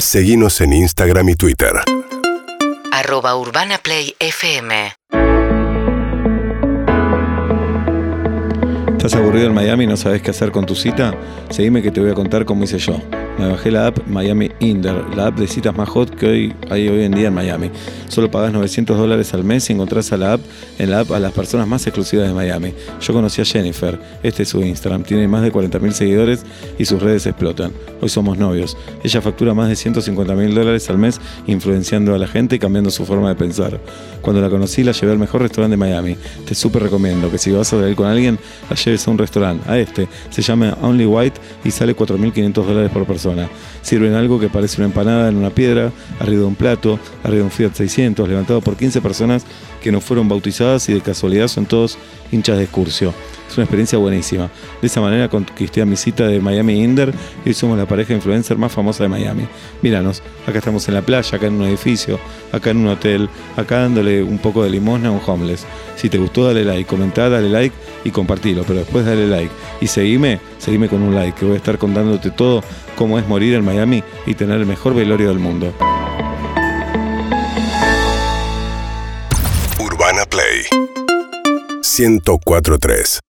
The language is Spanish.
Seguimos en Instagram y Twitter. Arroba Urbana Play FM. ¿Estás aburrido en Miami y no sabes qué hacer con tu cita? Seguime que te voy a contar cómo hice yo. Me bajé la app Miami Inder, la app de citas más hot que hoy hay hoy en día en Miami. Solo pagas 900 dólares al mes y encontrás a la app en la app a las personas más exclusivas de Miami. Yo conocí a Jennifer, este es su Instagram, tiene más de 40.000 seguidores y sus redes explotan. Hoy somos novios. Ella factura más de 150 mil dólares al mes influenciando a la gente y cambiando su forma de pensar. Cuando la conocí la llevé al mejor restaurante de Miami. Te súper recomiendo que si vas a salir con alguien, la lleves a un restaurante, a este. Se llama Only White y sale 4.500 dólares por persona. Sirven algo que parece una empanada en una piedra, arriba de un plato, arriba de un Fiat 600, levantado por 15 personas que no fueron bautizadas y de casualidad son todos hinchas de excursio. Es una experiencia buenísima. De esa manera conquisté a mi cita de Miami Inder y somos la pareja influencer más famosa de Miami. Míranos, acá estamos en la playa, acá en un edificio, acá en un hotel, acá dándole un poco de limosna a un homeless. Si te gustó, dale like, comentá, dale like y compartilo, pero después dale like. Y seguime, seguime con un like, que voy a estar contándote todo cómo es morir en Miami y tener el mejor velorio del mundo. Urbana Play 1043